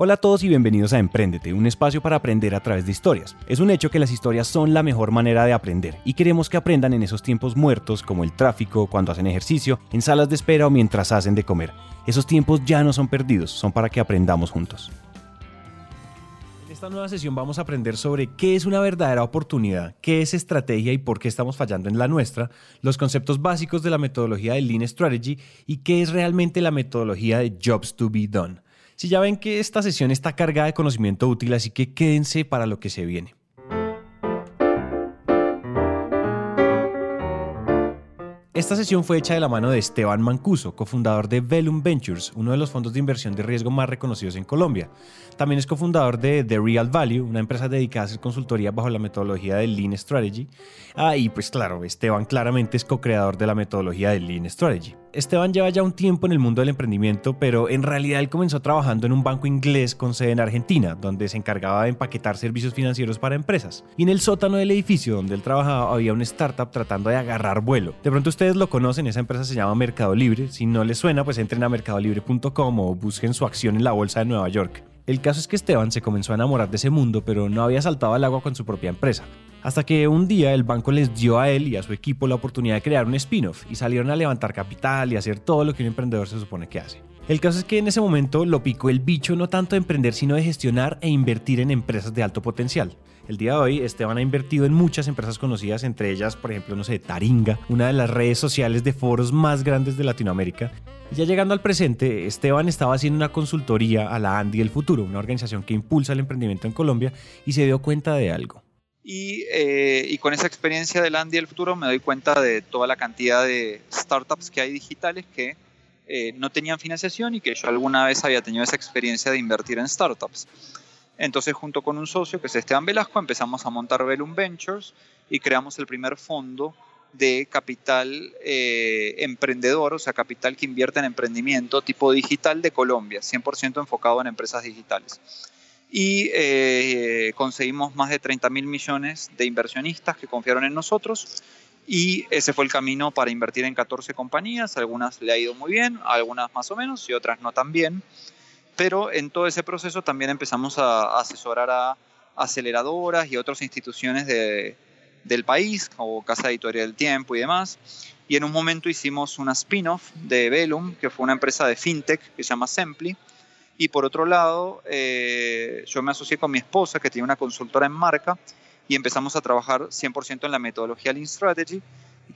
Hola a todos y bienvenidos a Emprendete, un espacio para aprender a través de historias. Es un hecho que las historias son la mejor manera de aprender y queremos que aprendan en esos tiempos muertos como el tráfico, cuando hacen ejercicio, en salas de espera o mientras hacen de comer. Esos tiempos ya no son perdidos, son para que aprendamos juntos. En esta nueva sesión vamos a aprender sobre qué es una verdadera oportunidad, qué es estrategia y por qué estamos fallando en la nuestra, los conceptos básicos de la metodología de Lean Strategy y qué es realmente la metodología de Jobs to be Done. Si ya ven que esta sesión está cargada de conocimiento útil, así que quédense para lo que se viene. Esta sesión fue hecha de la mano de Esteban Mancuso, cofundador de Velum Ventures, uno de los fondos de inversión de riesgo más reconocidos en Colombia. También es cofundador de The Real Value, una empresa dedicada a hacer consultoría bajo la metodología de Lean Strategy. Ah, y pues claro, Esteban claramente es co-creador de la metodología de Lean Strategy. Esteban lleva ya un tiempo en el mundo del emprendimiento, pero en realidad él comenzó trabajando en un banco inglés con sede en Argentina, donde se encargaba de empaquetar servicios financieros para empresas. Y en el sótano del edificio donde él trabajaba había una startup tratando de agarrar vuelo. De pronto ustedes lo conocen, esa empresa se llama Mercado Libre. Si no les suena, pues entren a mercadolibre.com o busquen su acción en la bolsa de Nueva York. El caso es que Esteban se comenzó a enamorar de ese mundo, pero no había saltado al agua con su propia empresa. Hasta que un día el banco les dio a él y a su equipo la oportunidad de crear un spin-off y salieron a levantar capital y hacer todo lo que un emprendedor se supone que hace. El caso es que en ese momento lo picó el bicho no tanto de emprender, sino de gestionar e invertir en empresas de alto potencial. El día de hoy Esteban ha invertido en muchas empresas conocidas, entre ellas, por ejemplo, no sé, Taringa, una de las redes sociales de foros más grandes de Latinoamérica. Y ya llegando al presente, Esteban estaba haciendo una consultoría a la Andy del Futuro, una organización que impulsa el emprendimiento en Colombia, y se dio cuenta de algo. Eh, y, con esa experiencia del Andy del futuro me doy cuenta de toda la cantidad de startups que hay digitales que eh, no tenían financiación y que yo alguna vez había tenido esa experiencia de invertir en startups. Entonces, junto con un socio que es Esteban Velasco, empezamos a montar Velum Ventures y creamos el primer fondo de capital eh, emprendedor, o sea, capital que invierte en emprendimiento tipo digital de Colombia, 100% enfocado en empresas digitales y eh, conseguimos más de 30 mil millones de inversionistas que confiaron en nosotros y ese fue el camino para invertir en 14 compañías, algunas le ha ido muy bien, algunas más o menos y otras no tan bien, pero en todo ese proceso también empezamos a asesorar a aceleradoras y otras instituciones de, del país, como Casa Editorial del Tiempo y demás, y en un momento hicimos una spin-off de Velum, que fue una empresa de fintech que se llama Sempli, y por otro lado, eh, yo me asocié con mi esposa, que tiene una consultora en marca, y empezamos a trabajar 100% en la metodología Lean Strategy,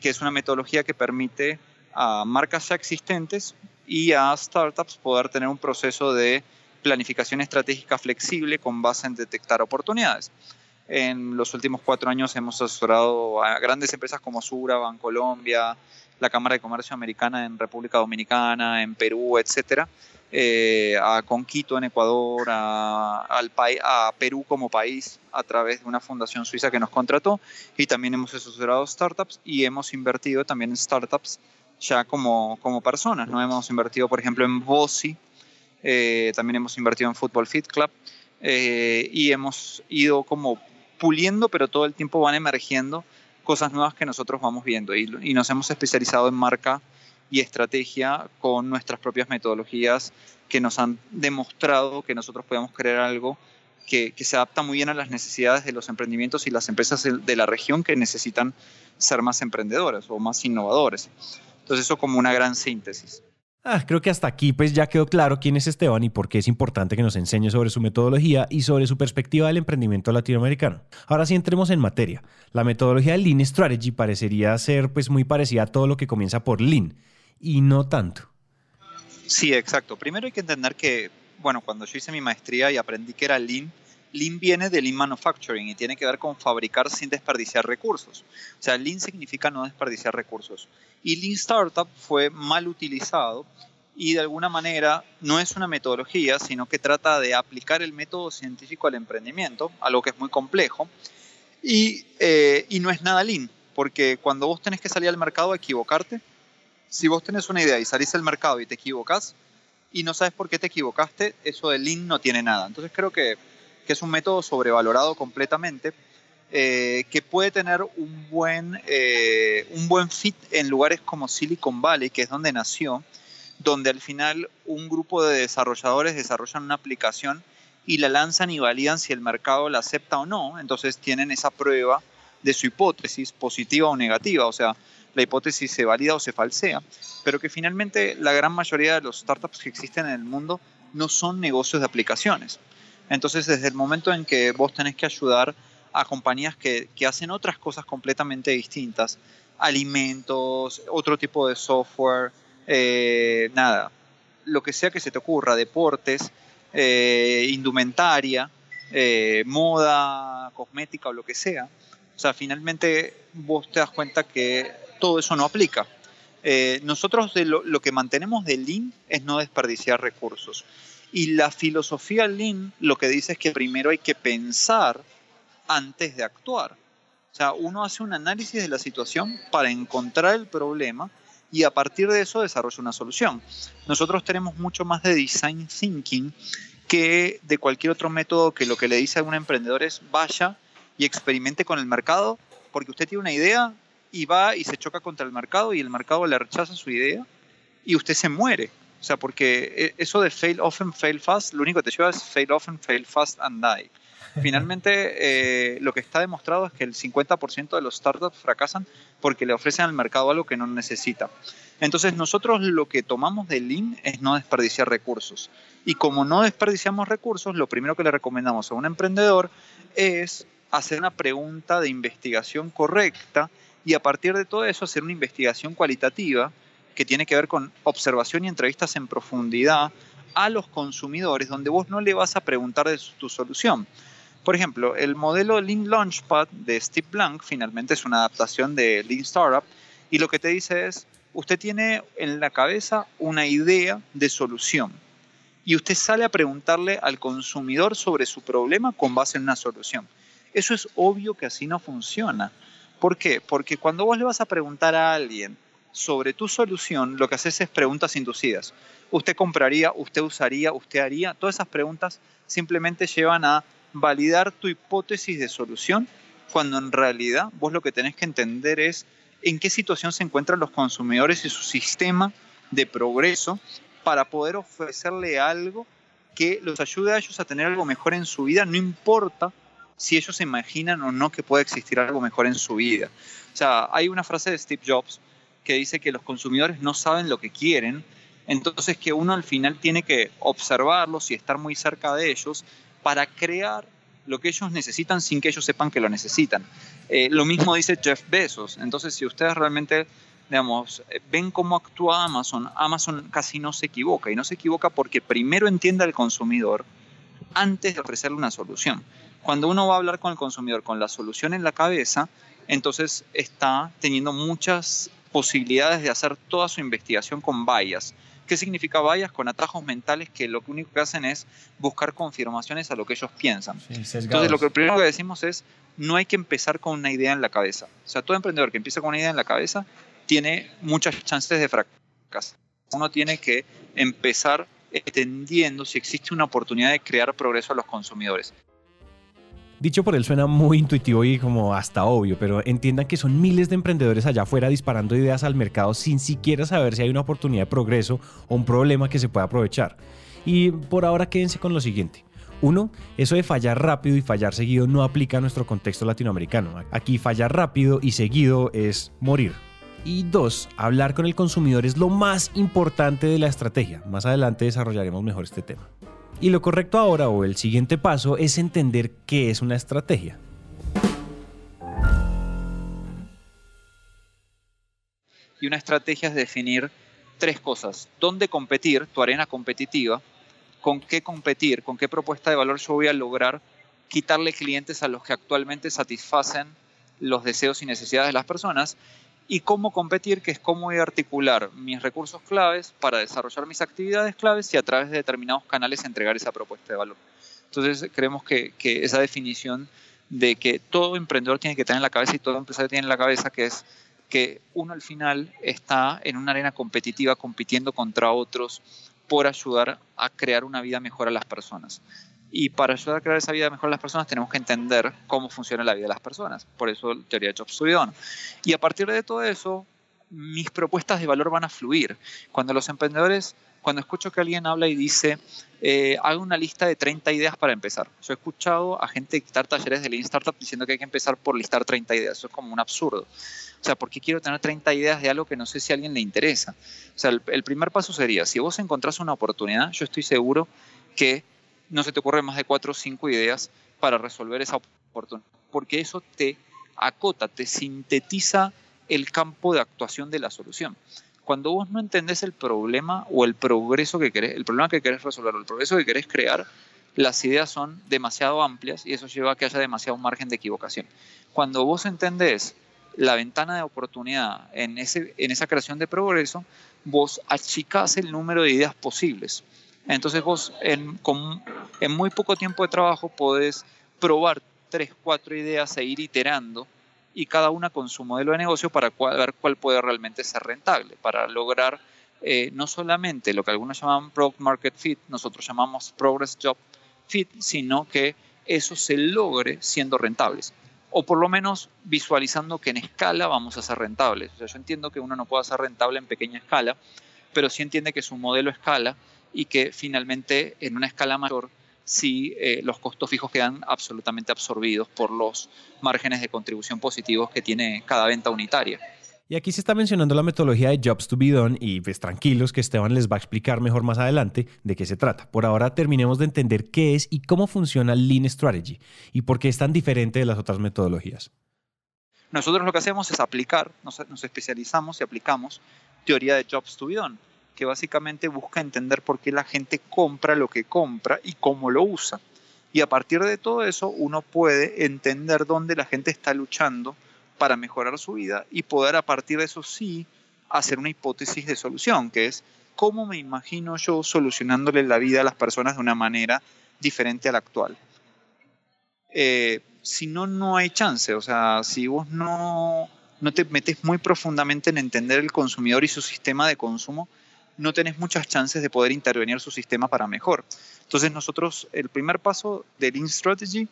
que es una metodología que permite a marcas ya existentes y a startups poder tener un proceso de planificación estratégica flexible con base en detectar oportunidades. En los últimos cuatro años hemos asesorado a grandes empresas como Sura, Bancolombia, la Cámara de Comercio Americana en República Dominicana, en Perú, etcétera, eh, a Conquito en Ecuador, a, al a Perú como país a través de una fundación suiza que nos contrató y también hemos asesorado startups y hemos invertido también en startups ya como, como personas. ¿no? Hemos invertido, por ejemplo, en Bossi, eh, también hemos invertido en Football Fit Club eh, y hemos ido como puliendo, pero todo el tiempo van emergiendo cosas nuevas que nosotros vamos viendo y, y nos hemos especializado en marca y estrategia con nuestras propias metodologías que nos han demostrado que nosotros podemos crear algo que, se adapta muy bien a las necesidades de los emprendimientos y las empresas de la región que necesitan ser más emprendedores o más innovadores. Entonces eso como una gran síntesis. Ah, creo que hasta aquí pues ya quedó claro quién es Esteban y por qué es importante que nos enseñe sobre su metodología y sobre su perspectiva del emprendimiento latinoamericano. Ahora sí entremos en materia. La metodología de Lean Strategy parecería ser pues muy parecida a todo lo que comienza por Lean y no tanto. Sí, exacto. Primero hay que entender que, bueno, cuando yo hice mi maestría y aprendí que era Lean, Lean viene de Lean Manufacturing y tiene que ver con fabricar sin desperdiciar recursos. O sea, Lean significa no desperdiciar recursos. Y Lean Startup fue mal utilizado y de alguna manera no es una metodología, sino que trata de aplicar el método científico al emprendimiento, algo que es muy complejo, y, eh, y no es nada Lean, porque cuando vos tenés que salir al mercado a equivocarte, si vos tenés una idea y salís al mercado y te equivocas y no sabes por qué te equivocaste, eso de Lean no tiene nada. Entonces creo que, que es un método sobrevalorado completamente, eh, que puede tener un buen, eh, un buen fit en lugares como Silicon Valley, que es donde nació, donde al final un grupo de desarrolladores desarrollan una aplicación y la lanzan y validan si el mercado la acepta o no. Entonces tienen esa prueba de su hipótesis, positiva o negativa, o sea, la hipótesis se valida o se falsea, pero que finalmente la gran mayoría de los startups que existen en el mundo no son negocios de aplicaciones. Entonces, desde el momento en que vos tenés que ayudar a compañías que, hacen otras cosas completamente distintas, alimentos, otro tipo de software, eh, nada, lo que sea que se te ocurra, deportes, eh, indumentaria, eh, moda, cosmética o lo que sea. O sea, finalmente vos te das cuenta que todo eso no aplica. nosotros lo, lo, que mantenemos de Lean es no desperdiciar recursos. Y la filosofía Lean lo que dice es que primero hay que pensar antes de actuar. O sea, uno hace un análisis de la situación para encontrar el problema y a partir de eso desarrolla una solución. Nosotros tenemos mucho más de design thinking que de cualquier otro método que lo que le dice a un emprendedor es vaya y experimente con el mercado, porque usted tiene una idea y va y se choca contra el mercado y el mercado le rechaza su idea y usted se muere. O sea, porque eh, eso de fail often, fail fast, lo único que te lleva es fail often, fail fast and die. Finalmente, eh, lo que está demostrado es que el 50% de los startups fracasan porque le ofrecen al mercado algo que no necesita. Entonces, nosotros lo que tomamos de Lean es no desperdiciar recursos. Y como no desperdiciamos recursos, lo primero que le recomendamos a un emprendedor es hacer una pregunta de investigación correcta y a partir de todo eso hacer una investigación cualitativa que tiene que ver con observación y entrevistas en profundidad a los consumidores, donde vos no le vas a preguntar de tu solución. Por ejemplo, el modelo Lean Launchpad de Steve Blank finalmente es una adaptación de Lean Startup y lo que te dice es, usted tiene en la cabeza una idea de solución y usted sale a preguntarle al consumidor sobre su problema con base en una solución. Eso es obvio que así no funciona. ¿Por qué? Porque cuando vos le vas a preguntar a alguien sobre tu solución, lo que haces es preguntas inducidas. ¿Usted compraría? ¿Usted usaría? ¿Usted haría? Todas esas preguntas simplemente llevan a validar tu hipótesis de solución cuando en realidad vos lo que tenés que entender es en qué situación se encuentran los consumidores y su sistema de progreso para poder ofrecerle algo que los ayude a ellos a tener algo mejor en su vida, no importa si ellos se imaginan o no que puede existir algo mejor en su vida. O sea, hay una frase de Steve Jobs que dice que los consumidores no saben lo que quieren, entonces que uno al final tiene que observarlos y estar muy cerca de ellos para crear lo que ellos necesitan sin que ellos sepan que lo necesitan. Eh, lo mismo dice Jeff Bezos. Entonces, si ustedes realmente, digamos, ven cómo actúa Amazon, Amazon casi no se equivoca. Y no se equivoca porque primero entiende al consumidor antes de ofrecerle una solución. Cuando uno va a hablar con el consumidor con la solución en la cabeza, entonces está teniendo muchas posibilidades de hacer toda su investigación con vallas. ¿Qué significa vallas? Con atajos mentales que lo único que hacen es buscar confirmaciones a lo que ellos piensan. Entonces, lo que primero que decimos es, no hay que empezar con una idea en la cabeza. O sea, todo emprendedor que empieza con una idea en la cabeza tiene muchas chances de fracasar. Uno tiene que empezar entendiendo si existe una oportunidad de crear progreso a los consumidores. Dicho por él suena muy intuitivo y como hasta obvio, pero entiendan que son miles de emprendedores allá afuera disparando ideas al mercado sin siquiera saber si hay una oportunidad de progreso o un problema que se pueda aprovechar. Y por ahora quédense con lo siguiente. Uno, eso de fallar rápido y fallar seguido no aplica a nuestro contexto latinoamericano. Aquí fallar rápido y seguido es morir. Y dos, hablar con el consumidor es lo más importante de la estrategia. Más adelante desarrollaremos mejor este tema. Y lo correcto ahora o el siguiente paso es entender qué es una estrategia. Y una estrategia es definir tres cosas. ¿Dónde competir, tu arena competitiva? ¿Con qué competir? ¿Con qué propuesta de valor yo voy a lograr quitarle clientes a los que actualmente satisfacen los deseos y necesidades de las personas? Y cómo competir, que es cómo voy a articular mis recursos claves para desarrollar mis actividades claves y a través de determinados canales entregar esa propuesta de valor. Entonces creemos que, que esa definición de que todo emprendedor tiene que tener en la cabeza y todo empresario tiene en la cabeza que es que uno al final está en una arena competitiva compitiendo contra otros por ayudar a crear una vida mejor a las personas. Y para ayudar a crear esa vida mejor a las personas tenemos que entender cómo funciona la vida de las personas. Por eso teoría de Jobs Y a partir de todo eso, mis propuestas de valor van a fluir. Cuando los emprendedores, cuando escucho que alguien habla y dice, eh, haga una lista de 30 ideas para empezar. Yo he escuchado a gente dictar talleres de Lean Startup diciendo que hay que empezar por listar 30 ideas. Eso es como un absurdo. O sea, ¿por qué quiero tener 30 ideas de algo que no sé si a alguien le interesa? O sea, el, el primer paso sería, si vos encontrás una oportunidad, yo estoy seguro que no se te ocurren más de 4 o 5 ideas para resolver esa oportunidad, porque eso te acota, te sintetiza el campo de actuación de la solución. Cuando vos no entendés el problema o el progreso que querés, el problema que querés resolver o el progreso que querés crear, las ideas son demasiado amplias y eso lleva a que haya demasiado margen de equivocación. Cuando vos entendés la ventana de oportunidad en, ese, en esa creación de progreso, vos achicás el número de ideas posibles. Entonces vos en, muy poco tiempo de trabajo podés probar tres, cuatro ideas e ir iterando y cada una con su modelo de negocio para ver cuál puede realmente ser rentable, para lograr eh, no solamente lo que algunos llaman Product Market Fit, nosotros llamamos Progress Job Fit, sino que eso se logre siendo rentables. O por lo menos visualizando que en escala vamos a ser rentables. O yo entiendo que uno no puede ser rentable en pequeña escala, pero sí entiende que su modelo escala y que finalmente en una escala mayor si eh, los costos fijos quedan absolutamente absorbidos por los márgenes de contribución positivos que tiene cada venta unitaria. Y aquí se está mencionando la metodología de Jobs to be Done y pues tranquilos que Esteban les va a explicar mejor más adelante de qué se trata. Por ahora terminemos de entender qué es y cómo funciona Lean Strategy y por qué es tan diferente de las otras metodologías. Nosotros lo que hacemos es aplicar, nos, nos especializamos y aplicamos teoría de Jobs to be Done que básicamente busca entender por qué la gente compra lo que compra y cómo lo usa. Y a partir de todo eso uno puede entender dónde la gente está luchando para mejorar su vida y poder a partir de eso sí hacer una hipótesis de solución, que es cómo me imagino yo solucionándole la vida a las personas de una manera diferente a la actual. Eh, si no, no hay chance. O sea, si vos no, no te metes muy profundamente en entender el consumidor y su sistema de consumo, no tenés muchas chances de poder intervenir su sistema para mejor. Entonces nosotros, el primer paso de Lean Strategy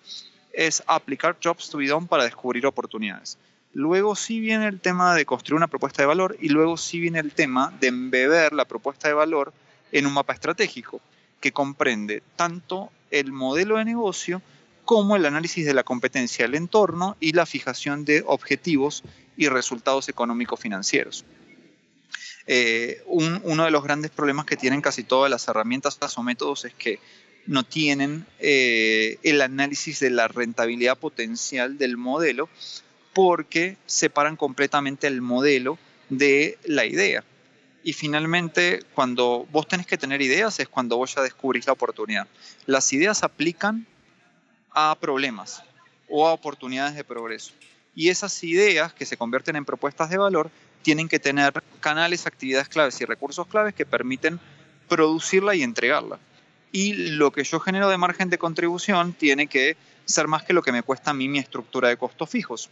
es aplicar Jobs to be done para descubrir oportunidades. Luego sí viene el tema de construir una propuesta de valor y luego sí viene el tema de embeber la propuesta de valor en un mapa estratégico que comprende tanto el modelo de negocio como el análisis de la competencia del entorno y la fijación de objetivos y resultados económicos financieros. Eh, uno de los grandes problemas que tienen casi todas las herramientas o métodos es que no tienen eh, el análisis de la rentabilidad potencial del modelo porque separan completamente el modelo de la idea. Y finalmente, cuando vos tenés que tener ideas es cuando vos ya descubrís la oportunidad. Las ideas aplican a problemas o a oportunidades de progreso. Y esas ideas que se convierten en propuestas de valor tienen que tener canales, actividades claves y recursos claves que permiten producirla y entregarla. Y lo que yo genero de margen de contribución tiene que ser más que lo que me cuesta a mí mi estructura de costos fijos.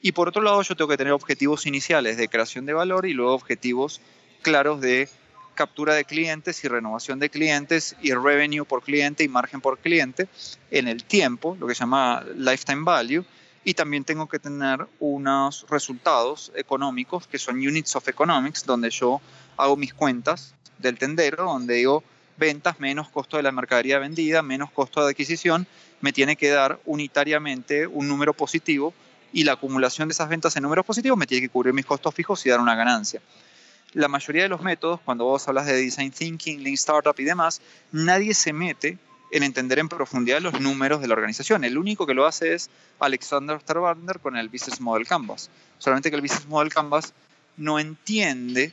Y por otro lado, yo tengo que tener objetivos iniciales de creación de valor y luego objetivos claros de captura de clientes y renovación de clientes y revenue por cliente y margen por cliente en el tiempo, lo que se llama lifetime value, y también tengo que tener unos resultados económicos que son units of economics, donde yo hago mis cuentas del tendero, donde digo ventas menos costo de la mercadería vendida, menos costo de adquisición, me tiene que dar unitariamente un número positivo y la acumulación de esas ventas en números positivos me tiene que cubrir mis costos fijos y dar una ganancia. La mayoría de los métodos, cuando vos hablas de design thinking, lean startup y demás, nadie se mete en entender en profundidad los números de la organización. El único que lo hace es Alexander Osterwander con el Business Model Canvas. Solamente que el Business Model Canvas no entiende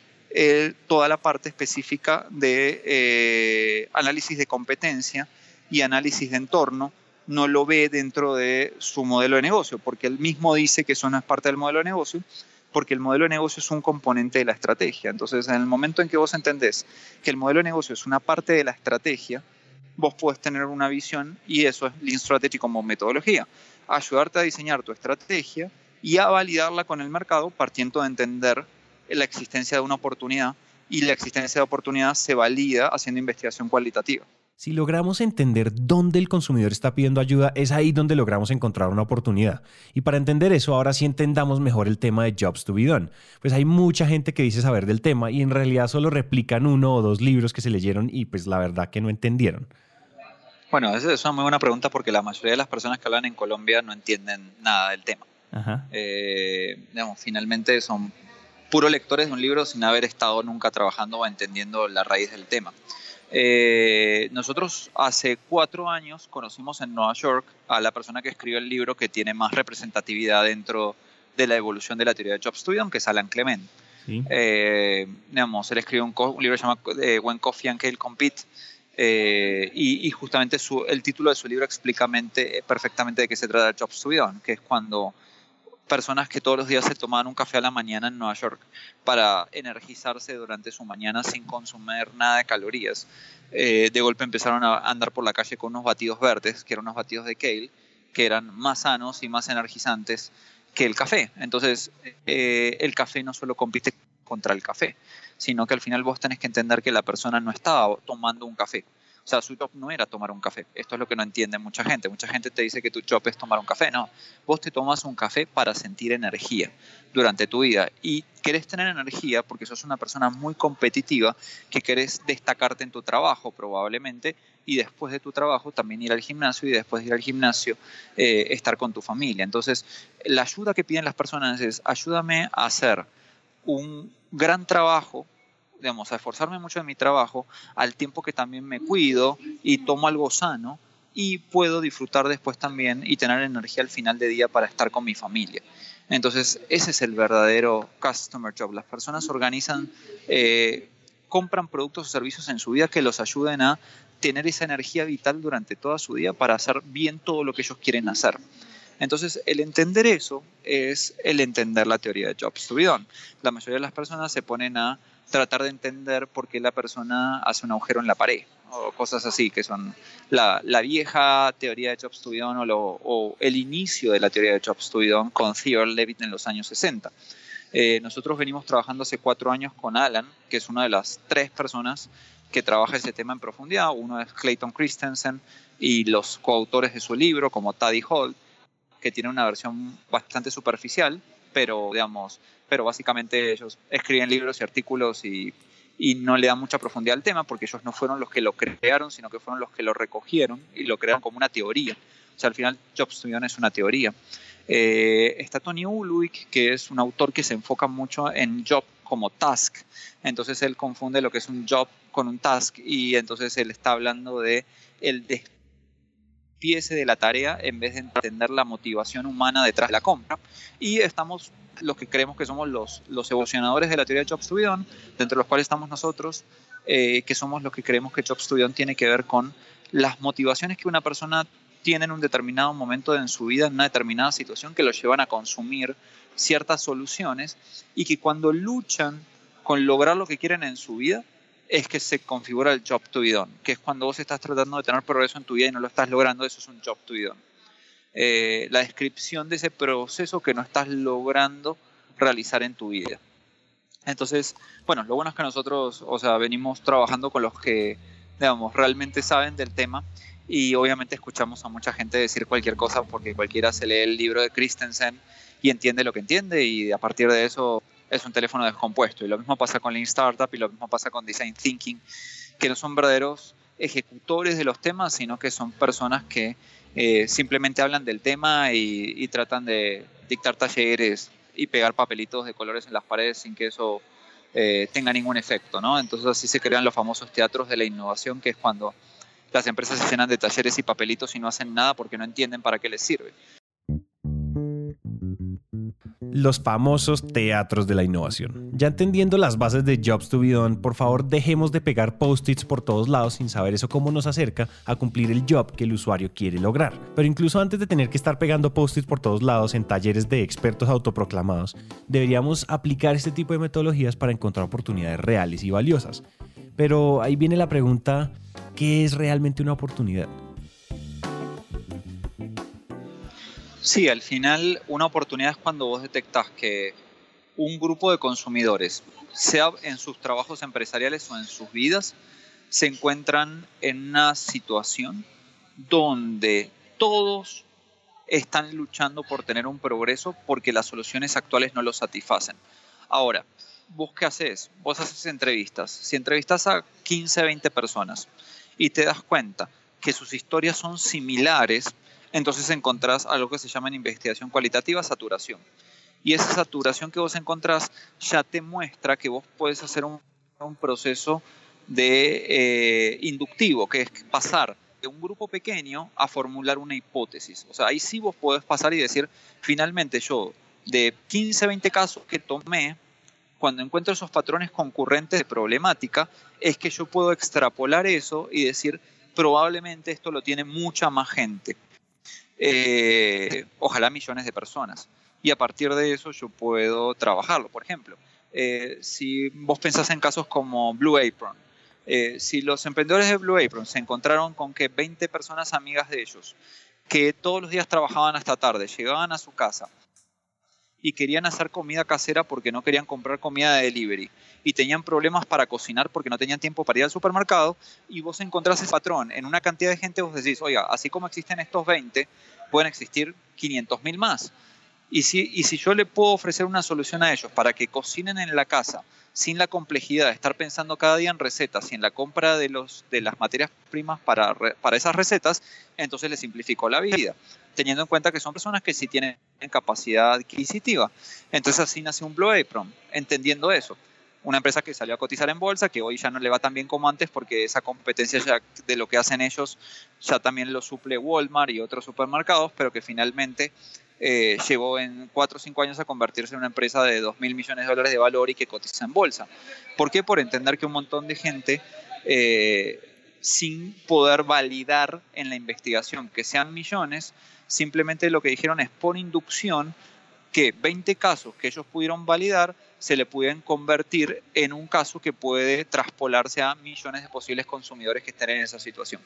toda la parte específica de eh, análisis de competencia y análisis de entorno, no lo ve dentro de su modelo de negocio, porque él mismo dice que eso no es parte del modelo de negocio, porque el modelo de negocio es un componente de la estrategia. Entonces, en el momento en que vos entendés que el modelo de negocio es una parte de la estrategia, vos puedes tener una visión y eso es Lean Strategy como metodología. Ayudarte a diseñar tu estrategia y a validarla con el mercado partiendo de entender la existencia de una oportunidad y la existencia de oportunidad se valida haciendo investigación cualitativa. Si logramos entender dónde el consumidor está pidiendo ayuda, es ahí donde logramos encontrar una oportunidad. Y para entender eso, ahora sí entendamos mejor el tema de Jobs to be done. Pues hay mucha gente que dice saber del tema y en realidad solo replican uno o dos libros que se leyeron y pues la verdad que no entendieron. Bueno, esa es una muy buena pregunta porque la mayoría de las personas que hablan en Colombia no entienden nada del tema. Eh, digamos, finalmente son puros lectores de un libro sin haber estado nunca trabajando o entendiendo la raíz del tema. Eh, nosotros hace cuatro años conocimos en Nueva York a la persona que escribió el libro que tiene más representatividad dentro de la evolución de la teoría de Job Studio, que es Alan Clement. Eh, digamos, él escribió un, libro llamado When Coffee and Kale Compete, eh, y, justamente el título de su libro explica perfectamente de qué se trata el Job Studio, que es cuando personas que todos los días se tomaban un café a la mañana en Nueva York para energizarse durante su mañana sin consumir nada de calorías. Eh, de golpe empezaron a andar por la calle con unos batidos verdes, que eran unos batidos de kale, que eran más sanos y más energizantes que el café. Entonces, eh, el café no solo compite contra el café, sino que al final vos tenés que entender que la persona no estaba tomando un café, o sea, su job no era tomar un café. Esto es lo que no entiende mucha gente. Mucha gente te dice que tu job es tomar un café. No, vos te tomas un café para sentir energía durante tu vida. Y querés tener energía porque sos una persona muy competitiva que querés destacarte en tu trabajo probablemente y después de tu trabajo también ir al gimnasio y después de ir al gimnasio eh, estar con tu familia. Entonces, la ayuda que piden las personas es ayúdame a hacer un gran trabajo digamos, a esforzarme mucho en mi trabajo, al tiempo que también me cuido y tomo algo sano y puedo disfrutar después también y tener energía al final de día para estar con mi familia. Entonces, ese es el verdadero customer job. Las personas organizan, eh, compran productos o servicios en su vida que los ayuden a tener esa energía vital durante toda su vida para hacer bien todo lo que ellos quieren hacer. Entonces, el entender eso es el entender la teoría de Jobs done. La mayoría de las personas se ponen a tratar de entender por qué la persona hace un agujero en la pared o cosas así, que son la, vieja teoría de Jobs done o, el inicio de la teoría de Jobs done con Theodore Levitt en los años 60. Eh, nosotros venimos trabajando hace cuatro años con Alan, que es una de las tres personas que trabaja ese tema en profundidad. Uno es Clayton Christensen y los coautores de su libro, como Taddy Holt, que tiene una versión bastante superficial, pero digamos, pero básicamente ellos escriben libros y artículos y, y, no le dan mucha profundidad al tema porque ellos no fueron los que lo crearon, sino que fueron los que lo recogieron y lo crearon como una teoría. O sea, al final Jobs to es una teoría. Eh, está Tony Ulwick, que es un autor que se enfoca mucho en job como task. Entonces él confunde lo que es un job con un task y entonces él está hablando de el de la tarea en vez de entender la motivación humana detrás de la compra. Y estamos los que creemos que somos los, los evolucionadores de la teoría de Jobs to be dentro de los cuales estamos nosotros, eh, que somos los que creemos que Jobs to tiene que ver con las motivaciones que una persona tiene en un determinado momento en su vida, en una determinada situación, que lo llevan a consumir ciertas soluciones y que cuando luchan con lograr lo que quieren en su vida, es que se configura el job to be done, que es cuando vos estás tratando de tener progreso en tu vida y no lo estás logrando, eso es un job to be done. Eh, la descripción de ese proceso que no estás logrando realizar en tu vida. Entonces, bueno, lo bueno es que nosotros, o sea, venimos trabajando con los que, digamos, realmente saben del tema y obviamente escuchamos a mucha gente decir cualquier cosa porque cualquiera se lee el libro de Christensen y entiende lo que entiende y a partir de eso es un teléfono descompuesto. Y lo mismo pasa con Lean Startup y lo mismo pasa con Design Thinking, que no son verdaderos ejecutores de los temas, sino que son personas que eh, simplemente hablan del tema y, tratan de dictar talleres y pegar papelitos de colores en las paredes sin que eso eh, tenga ningún efecto, ¿no? Entonces así se crean los famosos teatros de la innovación, que es cuando las empresas se llenan de talleres y papelitos y no hacen nada porque no entienden para qué les sirve los famosos teatros de la innovación. Ya entendiendo las bases de Jobs to be done, por favor dejemos de pegar post-its por todos lados sin saber eso cómo nos acerca a cumplir el job que el usuario quiere lograr. Pero incluso antes de tener que estar pegando post-its por todos lados en talleres de expertos autoproclamados, deberíamos aplicar este tipo de metodologías para encontrar oportunidades reales y valiosas. Pero ahí viene la pregunta, ¿qué es realmente una oportunidad? Sí, al final una oportunidad es cuando vos detectas que un grupo de consumidores, sea en sus trabajos empresariales o en sus vidas, se encuentran en una situación donde todos están luchando por tener un progreso porque las soluciones actuales no los satisfacen. Ahora, ¿vos qué haces? Vos haces entrevistas. Si entrevistas a 15, 20 personas y te das cuenta que sus historias son similares, entonces encontrás algo que se llama en investigación cualitativa saturación. Y esa saturación que vos encontrás ya te muestra que vos puedes hacer un, proceso de eh, inductivo, que es pasar de un grupo pequeño a formular una hipótesis. O sea, ahí sí vos podés pasar y decir, finalmente yo, de 15, 20 casos que tomé, cuando encuentro esos patrones concurrentes de problemática, es que yo puedo extrapolar eso y decir, probablemente esto lo tiene mucha más gente. Eh, ojalá millones de personas. Y a partir de eso yo puedo trabajarlo. Por ejemplo, eh, si vos pensás en casos como Blue Apron, eh, si los emprendedores de Blue Apron se encontraron con que 20 personas amigas de ellos, que todos los días trabajaban hasta tarde, llegaban a su casa y querían hacer comida casera porque no querían comprar comida de delivery. Y tenían problemas para cocinar porque no tenían tiempo para ir al supermercado. Y vos encontrás ese patrón. En una cantidad de gente, vos decís, oiga, así como existen estos 20, pueden existir 500 mil más. Y si, yo le puedo ofrecer una solución a ellos para que cocinen en la casa sin la complejidad de estar pensando cada día en recetas y en la compra de, las materias primas para, esas recetas, entonces les simplificó la vida, teniendo en cuenta que son personas que sí tienen capacidad adquisitiva. Entonces así nace un Blue Apron, entendiendo eso. Una empresa que salió a cotizar en bolsa, que hoy ya no le va tan bien como antes porque esa competencia de lo que hacen ellos ya también lo suple Walmart y otros supermercados, pero que finalmente eh, llegó en 4 o 5 años a convertirse en una empresa de 2 mil millones de dólares de valor y que cotiza en bolsa. ¿Por qué? Por entender que un montón de gente, eh, sin poder validar en la investigación que sean millones, simplemente lo que dijeron es por inducción que 20 casos que ellos pudieron validar se le pueden convertir en un caso que puede traspolarse a millones de posibles consumidores que estén en esa situación.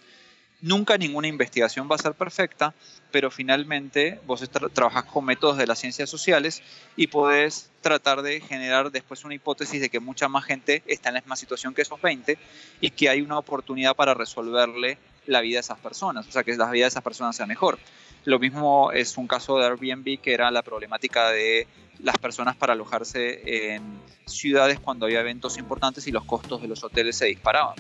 Nunca ninguna investigación va a ser perfecta, pero finalmente vos trabajas con métodos de las ciencias sociales y podés tratar de generar después una hipótesis de que mucha más gente está en la misma situación que esos 20 y que hay una oportunidad para resolverle la vida de esas personas, o sea, que la vida de esas personas sea mejor. Lo mismo es un caso de Airbnb, que era la problemática de las personas para alojarse en ciudades cuando había eventos importantes y los costos de los hoteles se disparaban.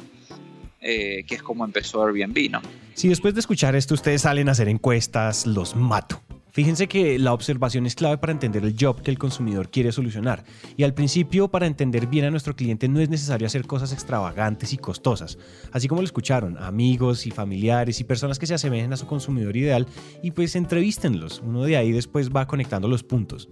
Eh, que es como empezó Airbnb, ¿no? Si después de escuchar esto ustedes salen a hacer encuestas, los mato. Fíjense que la observación es clave para entender el job que el consumidor quiere solucionar. Y al principio, para entender bien a nuestro cliente, no es necesario hacer cosas extravagantes y costosas. Así como lo escucharon, amigos y familiares y personas que se asemejen a su consumidor ideal y pues entrevístenlos. Uno de ahí después va conectando los puntos.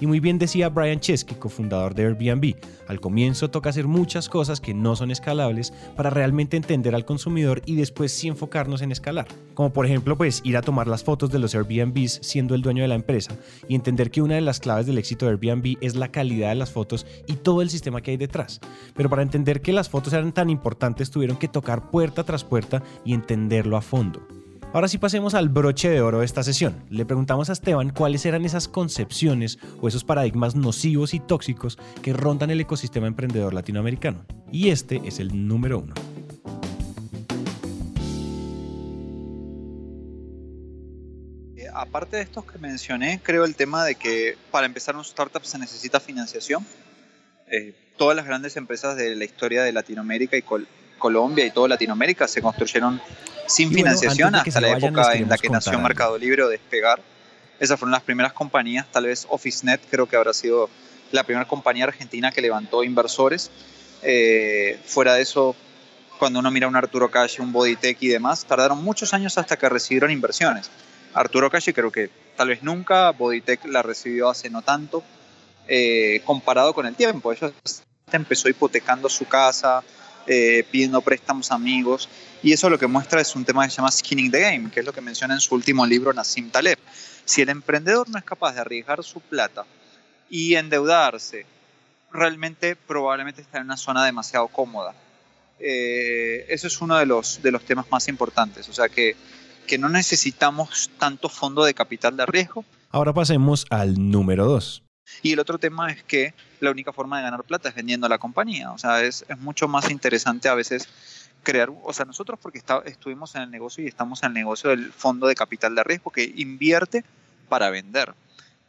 Y muy bien decía Brian Chesky, cofundador de Airbnb, al comienzo toca hacer muchas cosas que no son escalables para realmente entender al consumidor y después sí enfocarnos en escalar. Como por ejemplo, pues ir a tomar las fotos de los Airbnbs siendo el dueño de la empresa y entender que una de las claves del éxito de Airbnb es la calidad de las fotos y todo el sistema que hay detrás. Pero para entender que las fotos eran tan importantes tuvieron que tocar puerta tras puerta y entenderlo a fondo. Ahora sí pasemos al broche de oro de esta sesión. Le preguntamos a Esteban cuáles eran esas concepciones o esos paradigmas nocivos y tóxicos que rondan el ecosistema emprendedor latinoamericano. Y este es el número uno. Aparte de estos que mencioné, creo el tema de que para empezar un startup se necesita financiación. Eh, todas las grandes empresas de la historia de Latinoamérica y Colombia y toda Latinoamérica se construyeron sin financiación hasta la época en la que nació Mercado Libre o Despegar. Esas fueron las primeras compañías, tal vez OfficeNet creo que habrá sido la primera compañía argentina que levantó inversores. Eh, fuera de eso, cuando uno mira un Arturo Calle, un Bodytech y demás, tardaron muchos años hasta que recibieron inversiones. Arturo Calle creo que tal vez nunca, Bodytech la recibió hace no tanto, eh, comparado con el tiempo. Ellos empezó hipotecando su casa, eh, pidiendo préstamos a amigos. Y eso lo que muestra es un tema que se llama skinning the game, que es lo que menciona en su último libro Nassim Taleb. Si el emprendedor no es capaz de arriesgar su plata y endeudarse, realmente probablemente está en una zona demasiado cómoda. Eh, eso es uno de los, de los temas más importantes. O sea que, que no necesitamos tanto fondo de capital de riesgo. Ahora pasemos al número dos. Y el otro tema es que la única forma de ganar plata es vendiendo la compañía. O sea, es, mucho más interesante a veces crear, o sea, nosotros porque estuvimos en el negocio y estamos en el negocio del fondo de capital de riesgo que invierte para vender,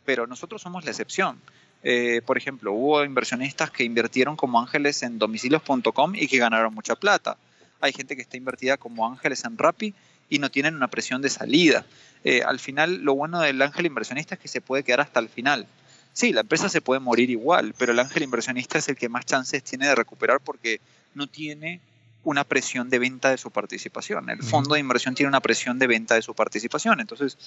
pero nosotros somos la excepción. Eh, por ejemplo, hubo inversionistas que invirtieron como ángeles en domicilios.com y que ganaron mucha plata. Hay gente que está invertida como ángeles en Rappi y no tienen una presión de salida. Eh, al final, lo bueno del ángel inversionista es que se puede quedar hasta el final. Sí, la empresa se puede morir igual, pero el ángel inversionista es el que más chances tiene de recuperar porque no tiene una presión de venta de su participación. El fondo de inversión tiene una presión de venta de su participación. Entonces,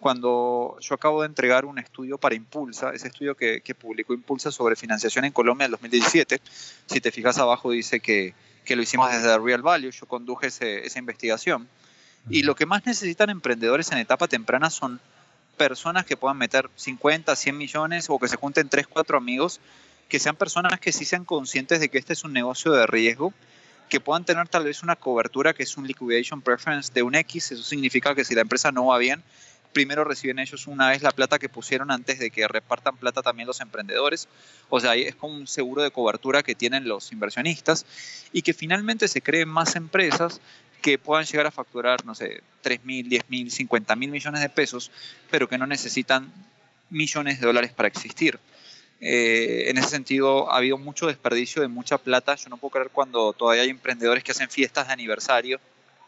cuando yo acabo de entregar un estudio para Impulsa, ese estudio que, publicó Impulsa sobre financiación en Colombia en 2017, si te fijas abajo dice que, lo hicimos desde Real Value, yo conduje esa investigación. Y lo que más necesitan emprendedores en etapa temprana son personas que puedan meter 50, 100 millones o que se junten 3, 4 amigos, que sean personas que sí sean conscientes de que este es un negocio de riesgo que puedan tener tal vez una cobertura que es un liquidation preference de un X. Eso significa que si la empresa no va bien, primero reciben ellos una vez la plata que pusieron antes de que repartan plata también los emprendedores. O sea, es como un seguro de cobertura que tienen los inversionistas y que finalmente se creen más empresas que puedan llegar a facturar, no sé, 3 mil, 10 mil, 50 mil millones de pesos, pero que no necesitan millones de dólares para existir. Eh, en ese sentido, ha habido mucho desperdicio de mucha plata. Yo no puedo creer cuando todavía hay emprendedores que hacen fiestas de aniversario.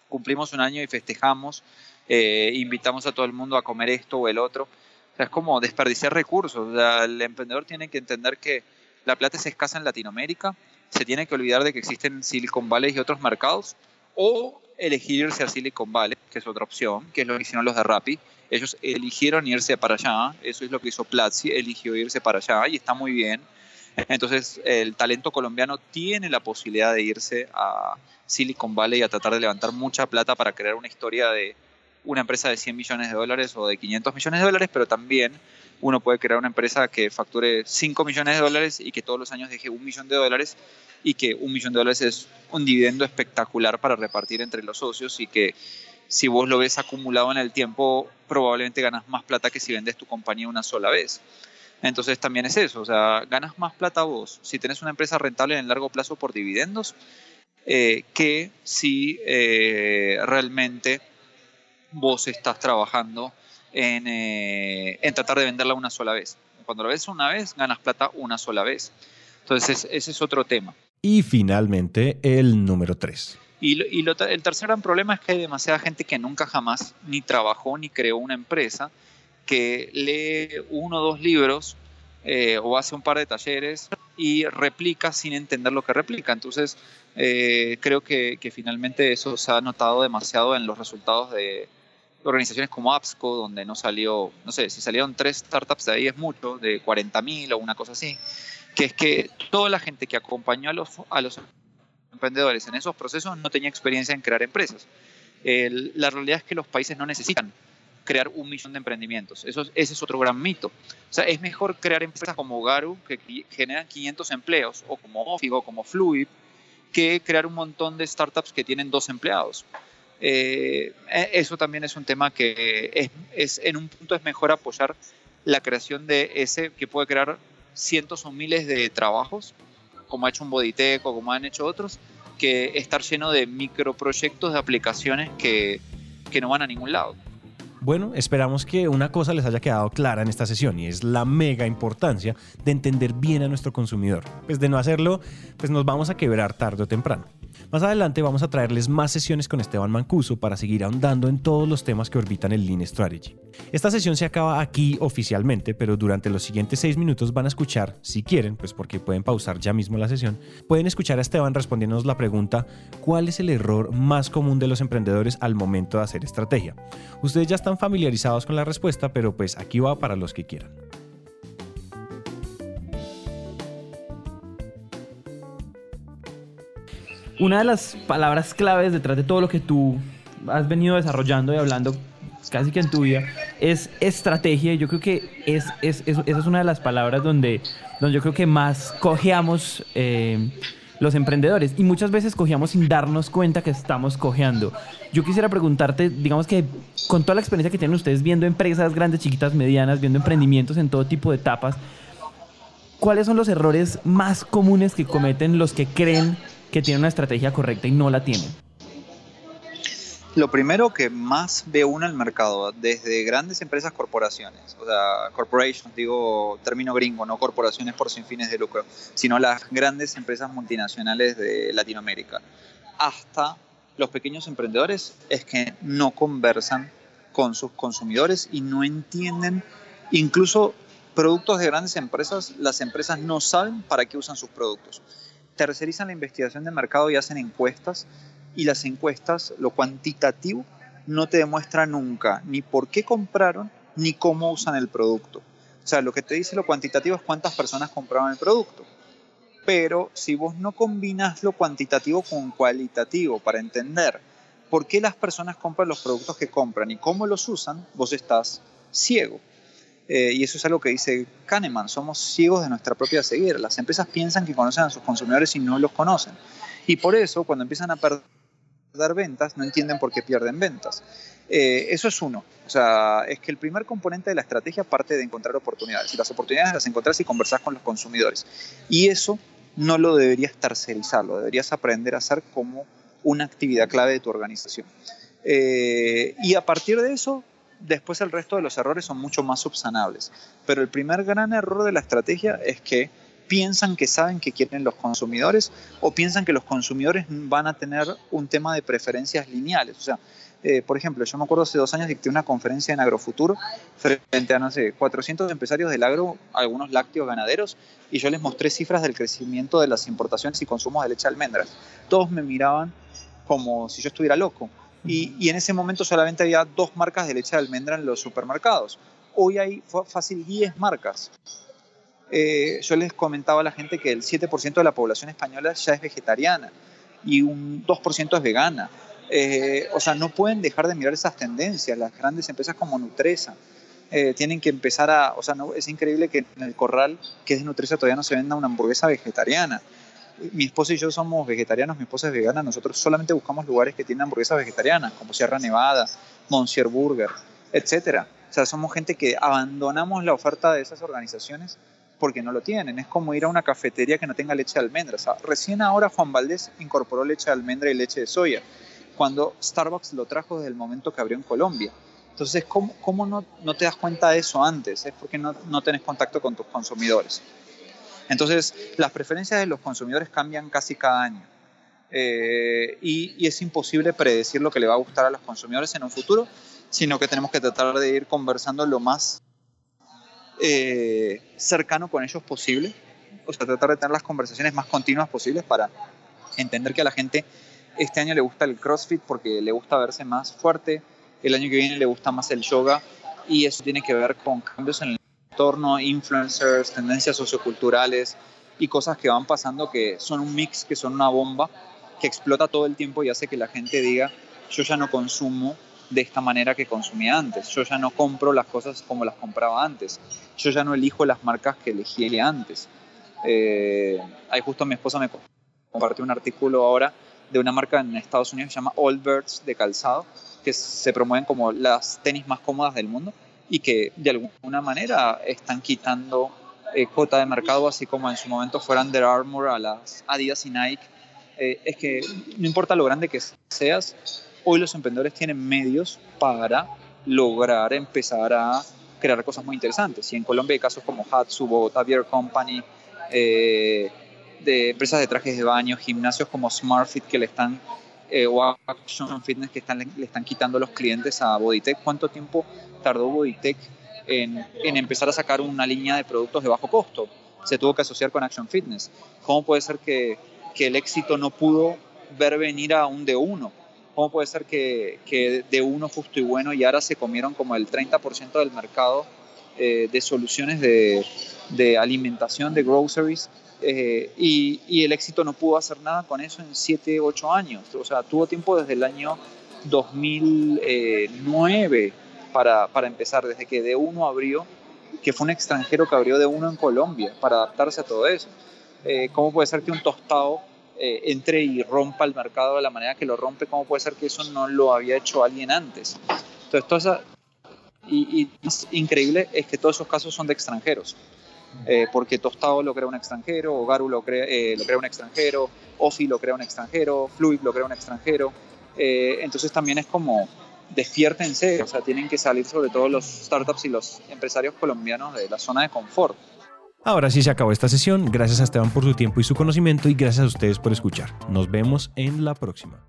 Cumplimos un año y festejamos, eh, invitamos a todo el mundo a comer esto o el otro. O sea, es como desperdiciar recursos. el emprendedor tiene que entender que la plata es escasa en Latinoamérica, se tiene que olvidar de que existen Silicon Valley y otros mercados, o elegir irse a Silicon Valley, que es otra opción, que es lo que hicieron los de Rappi, ellos eligieron irse para allá, eso es lo que hizo Platzi, eligió irse para allá y está muy bien. Entonces, el talento colombiano tiene la posibilidad de irse a Silicon Valley y a tratar de levantar mucha plata para crear una historia de una empresa de 100 millones de dólares o de 500 millones de dólares, pero también uno puede crear una empresa que facture 5 millones de dólares y que todos los años deje un millón de dólares y que un millón de dólares es un dividendo espectacular para repartir entre los socios y que si vos lo ves acumulado en el tiempo, probablemente ganas más plata que si vendes tu compañía una sola vez. Entonces también es eso, o sea, ganas más plata vos si tenés una empresa rentable en el largo plazo por dividendos eh, que si eh, realmente vos estás trabajando en, eh, en, tratar de venderla una sola vez. Cuando la ves una vez, ganas plata una sola vez. Entonces ese es otro tema. Y finalmente el número 3. Y, el tercer gran problema es que hay demasiada gente que nunca jamás ni trabajó ni creó una empresa, que lee uno o dos libros eh, o hace un par de talleres y replica sin entender lo que replica. Entonces, eh, creo que, finalmente eso se ha notado demasiado en los resultados de organizaciones como APSCO, donde no salió, no sé, si salieron tres startups de ahí es mucho, de 40.000 o una cosa así, que es que toda la gente que acompañó a los, a los emprendedores en esos procesos no tenía experiencia en crear empresas. la realidad es que los países no necesitan crear un millón de emprendimientos. Eso, ese es otro gran mito. O sea, es mejor crear empresas como Garu, que generan 500 empleos, o como Ofigo, como Fluid, que crear un montón de startups que tienen dos empleados. Eh, e, eso también es un tema que es, en un punto es mejor apoyar la creación de ese que puede crear cientos o miles de trabajos como ha hecho un Bodytech o como han hecho otros, que estar lleno de microproyectos de aplicaciones que, que no van a ningún lado. Bueno, esperamos que una cosa les haya quedado clara en esta sesión y es la mega importancia de entender bien a nuestro consumidor. Pues de no hacerlo, pues nos vamos a quebrar tarde o temprano. Más adelante vamos a traerles más sesiones con Esteban Mancuso para seguir ahondando en todos los temas que orbitan el Lean Strategy. Esta sesión se acaba aquí oficialmente, pero durante los siguientes seis minutos van a escuchar, si quieren, pues porque pueden pausar ya mismo la sesión, pueden escuchar a Esteban respondiéndonos la pregunta ¿cuál es el error más común de los emprendedores al momento de hacer estrategia? Ustedes ya están familiarizados con la respuesta, pero pues aquí va para los que quieran. Una de las palabras claves detrás de todo lo que tú has venido desarrollando y hablando casi que en tu vida es estrategia. Yo creo que es, es, esa es una de las palabras donde, donde yo creo que más cojeamos eh, los emprendedores y muchas veces cojeamos sin darnos cuenta que estamos cojeando. Yo quisiera preguntarte, digamos que con toda la experiencia que tienen ustedes viendo empresas grandes, chiquitas, medianas, viendo emprendimientos en todo tipo de etapas, ¿cuáles son los errores más comunes que cometen los que creen que tienen una estrategia correcta y no la tienen? Lo primero que más ve uno en el mercado, desde grandes empresas, corporaciones, o sea, corporations, digo término gringo, no corporaciones por sin fines de lucro, sino las grandes empresas multinacionales de Latinoamérica, hasta los pequeños emprendedores, es que no conversan con sus consumidores y no entienden, incluso productos de grandes empresas, las empresas no saben para qué usan sus productos. Tercerizan la investigación de mercado y hacen encuestas y las encuestas, lo cuantitativo, no te demuestra nunca ni por qué compraron ni cómo usan el producto. O sea, lo que te dice lo cuantitativo es cuántas personas compraron el producto. Pero si vos no combinas lo cuantitativo con cualitativo para entender por qué las personas compran los productos que compran y cómo los usan, vos estás ciego. Eh, y eso es algo que dice Kahneman, somos ciegos de nuestra propia ceguera. Las empresas piensan que conocen a sus consumidores y no los conocen. Y por eso, cuando empiezan a perder dar ventas, no entienden por qué pierden ventas. Eh, eso es uno. O sea, es que el primer componente de la estrategia parte de encontrar oportunidades. Y las oportunidades las encontrás y conversás con los consumidores. Y eso no lo deberías tercerizar, lo deberías aprender a hacer como una actividad clave de tu organización. Eh, y a partir de eso, después el resto de los errores son mucho más subsanables. Pero el primer gran error de la estrategia es que piensan que saben que quieren los consumidores o piensan que los consumidores van a tener un tema de preferencias lineales. O sea, eh, por ejemplo, yo me acuerdo hace dos años dicté una conferencia en Agrofuturo frente a, no sé, 400 empresarios del agro, algunos lácteos ganaderos, y yo les mostré cifras del crecimiento de las importaciones y consumos de leche de almendras. Todos me miraban como si yo estuviera loco. Y, y en ese momento solamente había dos marcas de leche de almendra en los supermercados. Hoy hay fácil 10 marcas. Eh, yo les comentaba a la gente que el 7% de la población española ya es vegetariana y un 2% es vegana. Eh, o sea, no pueden dejar de mirar esas tendencias. Las grandes empresas como Nutresa eh, tienen que empezar a... O sea, no, es increíble que en el corral que es Nutresa todavía no se venda una hamburguesa vegetariana. Mi esposa y yo somos vegetarianos, mi esposa es vegana, nosotros solamente buscamos lugares que tienen hamburguesas vegetarianas, como Sierra Nevada, Monsieur Burger, etc. O sea, somos gente que abandonamos la oferta de esas organizaciones porque no lo tienen. Es como ir a una cafetería que no tenga leche de almendra. recién ahora Juan Valdés incorporó leche de almendra y leche de soya, cuando Starbucks lo trajo desde el momento que abrió en Colombia. Entonces, ¿cómo, cómo no, te das cuenta de eso antes? Es porque no, no tenés contacto con tus consumidores. Entonces, las preferencias de los consumidores cambian casi cada año. Eh, y, es imposible predecir lo que le va a gustar a los consumidores en un futuro, sino que tenemos que tratar de ir conversando lo más eh, cercano con ellos posible, o sea, tratar de tener las conversaciones más continuas posibles para entender que a la gente este año le gusta el CrossFit porque le gusta verse más fuerte, el año que viene le gusta más el yoga y eso tiene que ver con cambios en el entorno, influencers, tendencias socioculturales y cosas que van pasando que son un mix, que son una bomba, que explota todo el tiempo y hace que la gente diga, yo ya no consumo de esta manera que consumía antes. Yo ya no compro las cosas como las compraba antes. Yo ya no elijo las marcas que elegí antes. Eh, ahí justo mi esposa me compartió un artículo ahora de una marca en Estados Unidos que se llama Allbirds de calzado, que se promueven como las tenis más cómodas del mundo y que de alguna manera están quitando eh, cuota de mercado, así como en su momento fueran Under Armour a las Adidas y Nike. Eh, es que no importa lo grande que seas, hoy los emprendedores tienen medios para lograr empezar a crear cosas muy interesantes. Y en Colombia hay casos como Hatsubo, Tavier Company, eh, de empresas de trajes de baño, gimnasios como SmartFit que le están, eh, o Action Fitness que están, le están quitando los clientes a Bodytech. ¿Cuánto tiempo tardó Bodytech en, en empezar a sacar una línea de productos de bajo costo? Se tuvo que asociar con Action Fitness. ¿Cómo puede ser que, que el éxito no pudo ver venir a un de uno? ¿Cómo puede ser que, que, de uno justo y bueno y ahora se comieron como el 30% del mercado eh, de soluciones de, de, alimentación, de groceries? Eh, y, y, el éxito no pudo hacer nada con eso en 7, 8 años. O sea, tuvo tiempo desde el año 2009 para, para empezar, desde que de uno abrió, que fue un extranjero que abrió de uno en Colombia para adaptarse a todo eso. Eh, ¿Cómo puede ser que un tostado eh, entre y rompa el mercado de la manera que lo rompe, ¿cómo puede ser que eso no lo había hecho alguien antes? Entonces, y, y es increíble es que todos esos casos son de extranjeros. Eh, porque Tostado lo crea un extranjero, Garu lo crea, eh, lo crea un extranjero, Ofi lo crea un extranjero, Fluid lo crea un extranjero. Entonces también es como despiértense, o sea, tienen que salir sobre todo los startups y los empresarios colombianos de la zona de confort. Ahora sí se acabó esta sesión. Gracias a Esteban por su tiempo y su conocimiento y gracias a ustedes por escuchar. Nos vemos en la próxima.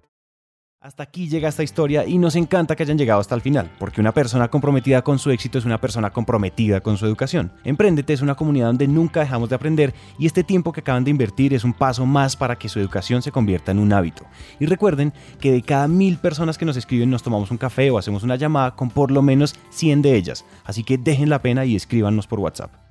Hasta aquí llega esta historia y nos encanta que hayan llegado hasta el final, porque una persona comprometida con su éxito es una persona comprometida con su educación. Emprendete es una comunidad donde nunca dejamos de aprender y este tiempo que acaban de invertir es un paso más para que su educación se convierta en un hábito. Y recuerden que de cada mil personas que nos escriben nos tomamos un café o hacemos una llamada con por lo menos 100 de ellas, así que dejen la pena y escríbanos por WhatsApp.